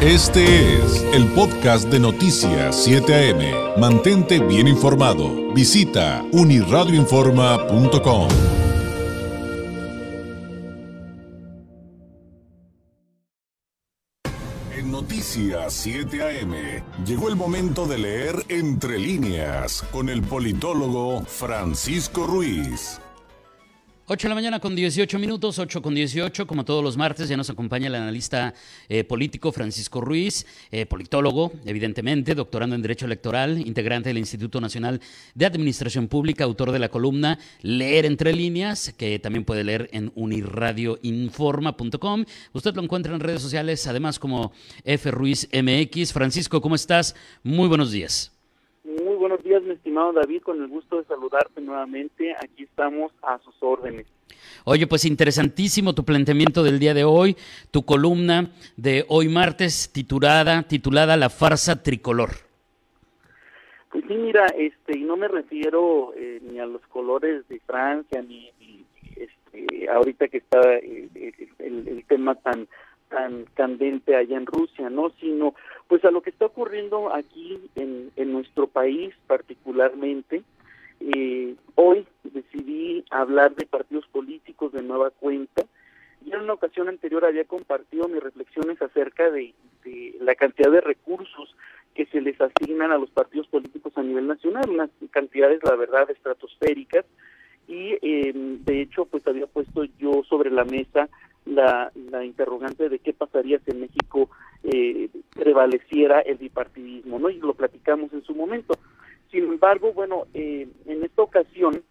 Este es el podcast de Noticias 7 AM. Mantente bien informado. Visita uniradioinforma.com. En Noticias 7 AM llegó el momento de leer entre líneas con el politólogo Francisco Ruiz. 8 de la mañana con 18 minutos, 8 con 18, como todos los martes, ya nos acompaña el analista eh, político Francisco Ruiz, eh, politólogo, evidentemente, doctorando en Derecho Electoral, integrante del Instituto Nacional de Administración Pública, autor de la columna Leer entre líneas, que también puede leer en unirradioinforma.com. Usted lo encuentra en redes sociales, además como F. Ruiz MX. Francisco, ¿cómo estás? Muy buenos días. Días, mi estimado David, con el gusto de saludarte nuevamente. Aquí estamos a sus órdenes. Oye, pues interesantísimo tu planteamiento del día de hoy, tu columna de hoy martes titulada, titulada La farsa tricolor. Pues sí, mira, este, y no me refiero eh, ni a los colores de Francia, ni, este, ahorita que está eh, el, el tema tan tan candente allá en Rusia, ¿no? Sino pues a lo que está ocurriendo aquí en, nuestro país particularmente. Eh, hoy decidí hablar de partidos políticos de nueva cuenta. Ya en una ocasión anterior había compartido mis reflexiones acerca de, de la cantidad de recursos que se les asignan a los partidos políticos a nivel nacional, unas cantidades, la verdad, estratosféricas, y eh, de hecho, pues había puesto yo sobre la mesa la, interrogante de qué pasaría si en México eh, prevaleciera el bipartidismo, ¿no? Y lo platicamos en su momento. Sin embargo, bueno, eh, en esta ocasión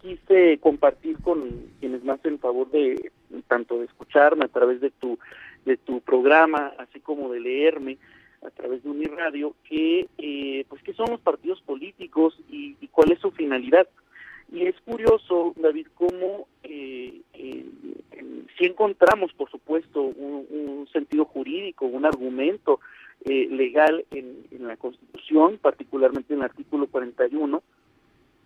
quise compartir con quienes más en favor de tanto de escucharme a través de tu de tu programa, así como de leerme a través de Uniradio, que eh, pues qué son los partidos políticos y cuál es su finalidad. Y es curioso, David, cómo eh, eh, si encontramos, por supuesto, un, un, sentido jurídico, un argumento eh, legal en, en, la Constitución, particularmente en el artículo 41,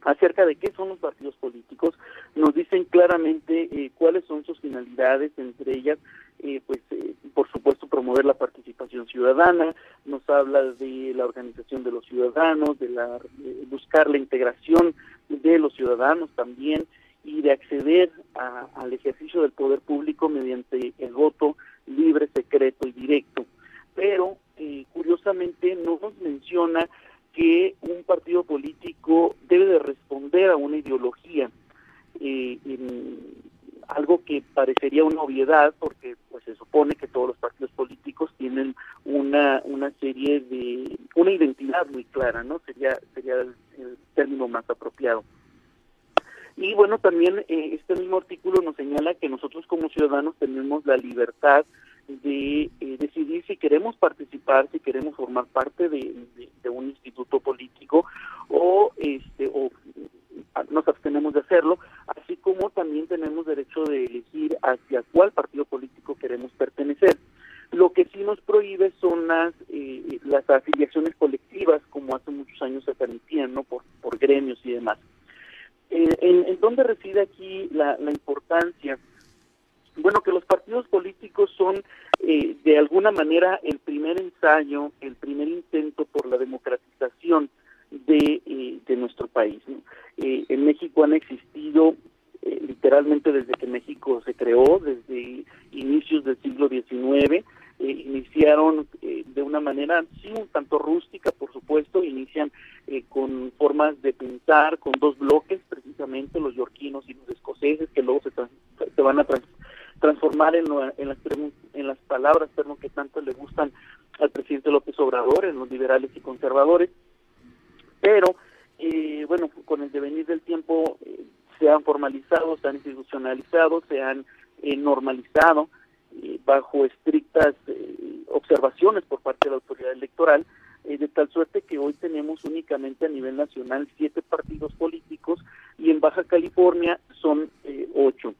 acerca de qué son los partidos políticos, nos dicen claramente eh, cuáles son sus finalidades, entre ellas, eh, pues, eh, por supuesto, promover la participación ciudadana, nos habla de la organización de los ciudadanos, de, la, buscar la integración de los ciudadanos también y de acceder a, al ejercicio del poder público mediante el voto libre, secreto y directo. Pero, curiosamente, no nos menciona que un partido político debe de responder a una ideología, eh, algo que parecería una obviedad, porque pues se supone que todos los partidos políticos tienen una una serie de una identidad muy clara, ¿no? Sería sería el, el término más apropiado. Y bueno, también eh, este mismo artículo nos señala que nosotros como ciudadanos tenemos la libertad de eh, decidir si queremos participar, si queremos formar parte de, de, un instituto político o este o nos abstenemos de hacerlo, tenemos derecho de elegir hacia cuál partido político queremos pertenecer. Lo que sí nos prohíbe son las eh, las afiliaciones colectivas, como hace muchos años se permitían, no por por gremios y demás. Eh, en, ¿En dónde reside aquí la, la importancia? bueno, que los partidos políticos son eh, de alguna manera el primer ensayo, el primer intento por la democratización de, eh, de nuestro país. ¿no? Eh, en México han existido literalmente desde que México se creó, desde inicios del siglo XIX, iniciaron de una manera, sí, un tanto rústica, por supuesto, inician con formas de pensar, con dos bloques, precisamente los yorquinos y los escoceses, que luego se, se van a transformar transformar en, lo, en, las, en las palabras que tanto le gustan al presidente López Obrador, en los liberales y conservadores, pero eh, bueno, con el devenir del tiempo eh, se han formalizado, se han institucionalizado, se han eh, normalizado eh, bajo estrictas eh, observaciones por parte de la autoridad electoral, eh, de tal suerte que hoy tenemos únicamente a nivel nacional siete partidos políticos y en Baja California son ocho.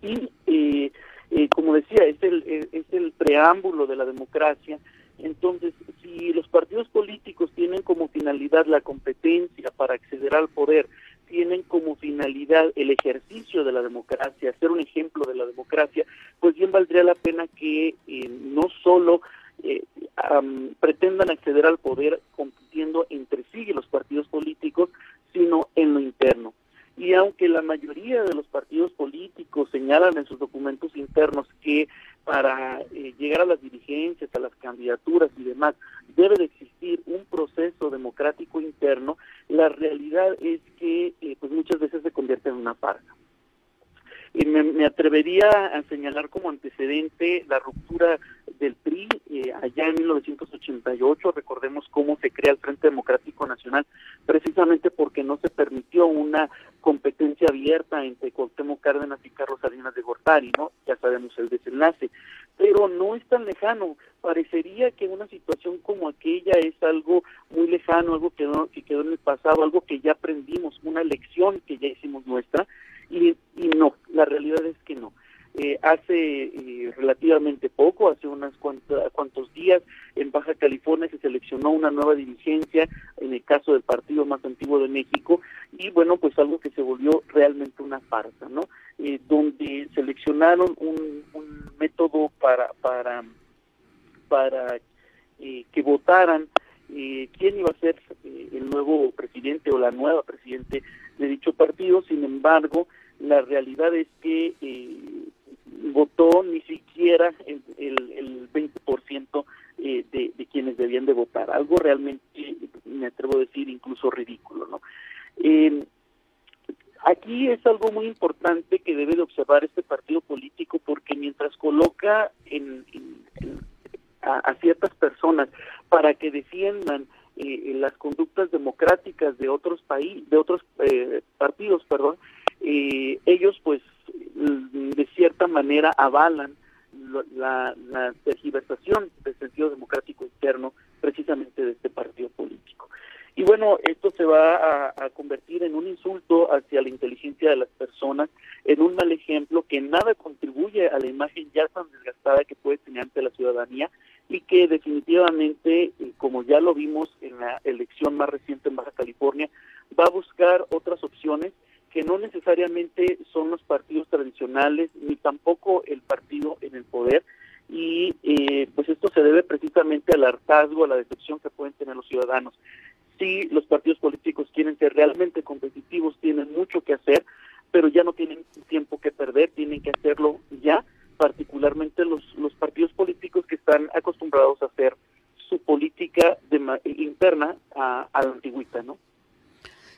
Y eh, eh, como decía es el es el preámbulo de la democracia. Entonces si los partidos políticos tienen como finalidad la competencia para acceder al poder tienen como finalidad el ejercicio de la democracia, ser un ejemplo de la democracia, pues bien valdría la pena que eh, no solo eh, pretendan acceder al poder compitiendo entre sí y los partidos políticos, sino en lo interno. Y aunque la mayoría de los partidos políticos señalan en sus documentos internos que para eh, llegar a las dirigencias, a las candidaturas y demás, debe de existir un proceso democrático interno, la realidad es que eh, pues muchas veces se convierte en una farsa. Y me, atrevería a señalar como antecedente la ruptura del PRI eh, allá en 1988. Recordemos cómo se crea el Frente Democrático Nacional, precisamente porque no se permitió una competencia abierta entre Cuauhtémoc Cárdenas y Carlos Salinas de Gortari, ¿no? Ya sabemos el desenlace. Pero no es tan lejano. Parecería que una situación como aquella es algo muy lejano, algo que, que quedó en el pasado, algo que ya aprendimos, una lección que ya hicimos nuestra la realidad es que no. Eh, hace eh, relativamente poco, hace unos cuantos días, en Baja California se seleccionó una nueva dirigencia, en el caso del partido más antiguo de México, y bueno, pues algo que se volvió realmente una farsa, ¿no? Eh, donde seleccionaron un, método para, para, para que votaran quién iba a ser el nuevo presidente o la nueva presidente de dicho partido, sin embargo, la realidad es que eh, votó ni siquiera el, el, 20% eh, de, de, quienes debían de votar, algo realmente, me atrevo a decir, incluso ridículo, ¿no? Eh, aquí es algo muy importante que debe de observar este partido político porque mientras coloca en, a, ciertas personas para que defiendan eh, las conductas democráticas de otros países, de otros eh, partidos, perdón, eh, ellos pues de cierta manera avalan la, la tergiversación del sentido democrático interno precisamente de este partido político. Y bueno, esto se va a, convertir en un insulto hacia la inteligencia de las personas, en un mal ejemplo que nada contribuye a la imagen ya tan desgastada que puede tener ante la ciudadanía y que definitivamente, eh, como ya lo vimos en la elección más reciente en Baja California, va a buscar otras opciones que no necesariamente son los partidos tradicionales ni tampoco el partido en el poder y eh, pues esto se debe precisamente al hartazgo, a la decepción que pueden tener los ciudadanos. Si los partidos políticos quieren ser realmente competitivos, tienen mucho que hacer, pero ya no tienen tiempo que perder, tienen que hacerlo ya, particularmente los, los partidos políticos que están acostumbrados a hacer su política interna a, a la antigüita, ¿no?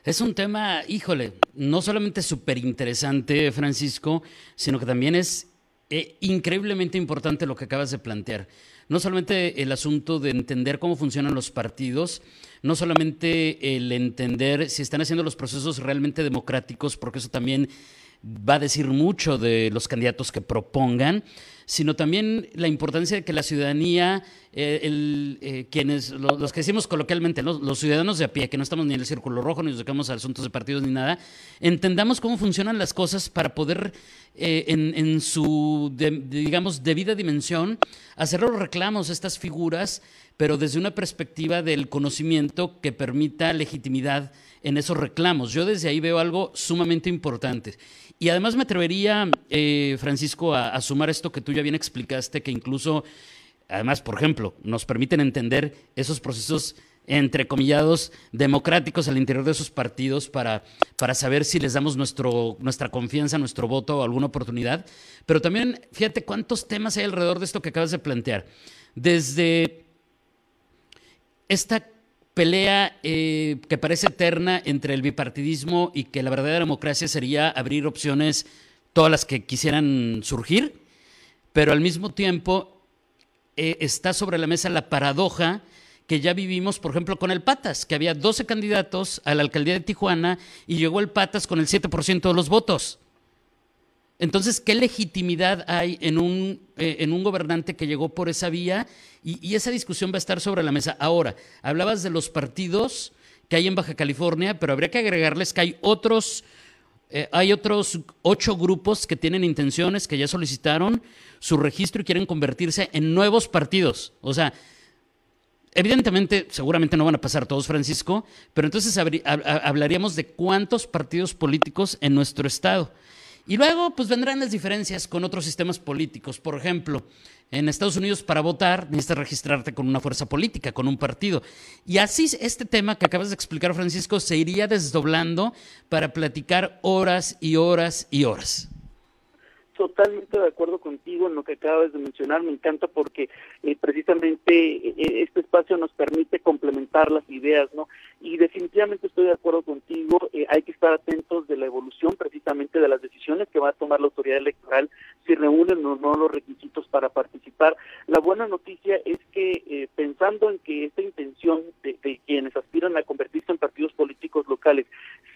Es un tema, híjole, no solamente súper interesante, Francisco, sino que también es eh, increíblemente importante lo que acabas de plantear. No solamente el asunto de entender cómo funcionan los partidos, no solamente el entender si están haciendo los procesos realmente democráticos, porque eso también va a decir mucho de los candidatos que propongan, sino también la importancia de que la ciudadanía, eh, el, eh, quienes, los, que decimos coloquialmente, los ciudadanos de a pie, que no estamos ni en el círculo rojo, ni nos tocamos a asuntos de partidos ni nada, entendamos cómo funcionan las cosas para poder, eh, en, su, digamos, debida dimensión, hacer los reclamos a estas figuras, pero desde una perspectiva del conocimiento que permita legitimidad en esos reclamos. Yo desde ahí veo algo sumamente importante. Y además me atrevería, eh, Francisco, a, sumar esto que tú ya bien explicaste, que incluso, además, por ejemplo, nos permiten entender esos procesos entrecomillados democráticos al interior de esos partidos para, para saber si les damos nuestro, nuestra confianza, nuestro voto o alguna oportunidad. Pero también, fíjate cuántos temas hay alrededor de esto que acabas de plantear. Desde esta pelea eh, que parece eterna entre el bipartidismo y que la verdadera democracia sería abrir opciones, todas las que quisieran surgir, pero al mismo tiempo eh, está sobre la mesa la paradoja que ya vivimos, por ejemplo, con el Patas, que había 12 candidatos a la alcaldía de Tijuana y llegó el Patas con el 7% de los votos. Entonces, ¿qué legitimidad hay en un, eh, en un gobernante que llegó por esa vía? Y, esa discusión va a estar sobre la mesa. Ahora, hablabas de los partidos que hay en Baja California, pero habría que agregarles que hay otros, eh, hay otros ocho grupos que tienen intenciones, que ya solicitaron su registro y quieren convertirse en nuevos partidos. O sea, Evidentemente, seguramente no van a pasar todos, Francisco, pero entonces hablaríamos de cuántos partidos políticos en nuestro estado. Y luego, pues vendrán las diferencias con otros sistemas políticos. Por ejemplo, en Estados Unidos para votar necesitas registrarte con una fuerza política, con un partido. Y así este tema que acabas de explicar, Francisco, se iría desdoblando para platicar horas y horas y horas totalmente de acuerdo contigo en lo que acabas de mencionar. Me encanta porque eh, precisamente eh, este espacio nos permite complementar las ideas, ¿no? Y definitivamente estoy de acuerdo contigo. Eh, hay que estar atentos de la evolución precisamente de las decisiones que va a tomar la autoridad electoral, si reúnen o no los requisitos para participar. La buena noticia es que pensando en que esta intención de, de quienes aspiran a convertirse en partidos políticos locales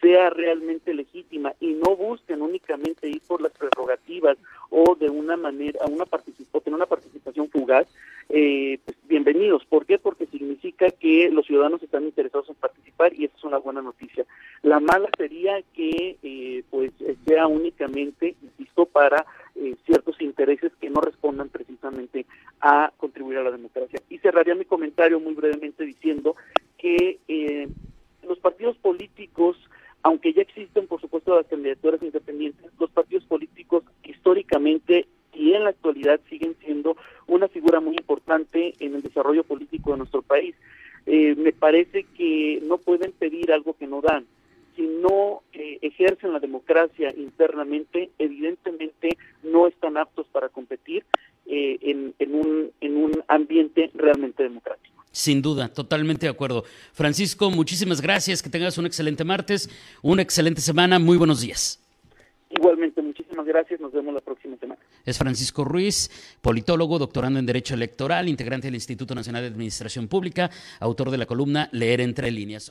sea realmente legítima y no busquen únicamente ir por las prerrogativas o de una manera, una participación, tener una participación fugaz, eh, pues bienvenidos. ¿Por qué? Porque significa que los ciudadanos están interesados en participar y esa es una buena noticia. La mala sería que eh, pues sea únicamente, insisto, para eh, ciertos intereses que no respondan precisamente a contribuir a la democracia. Y cerraría mi comentario muy brevemente diciendo que los partidos políticos aunque ya existen, por supuesto, las candidaturas independientes, los partidos políticos históricamente y en la actualidad siguen siendo una figura muy importante en el desarrollo político de nuestro país. Eh, me parece que no pueden pedir algo que no dan. Si no eh, ejercen la democracia internamente, evidentemente no están aptos para competir eh, en, en, un, en un ambiente realmente democrático. Sin duda, totalmente de acuerdo. Francisco, muchísimas gracias, que tengas un excelente martes, una excelente semana, muy buenos días. Igualmente, muchísimas gracias, nos vemos la próxima semana. Es Francisco Ruiz, politólogo, doctorando en Derecho Electoral, integrante del Instituto Nacional de Administración Pública, autor de la columna Leer entre líneas.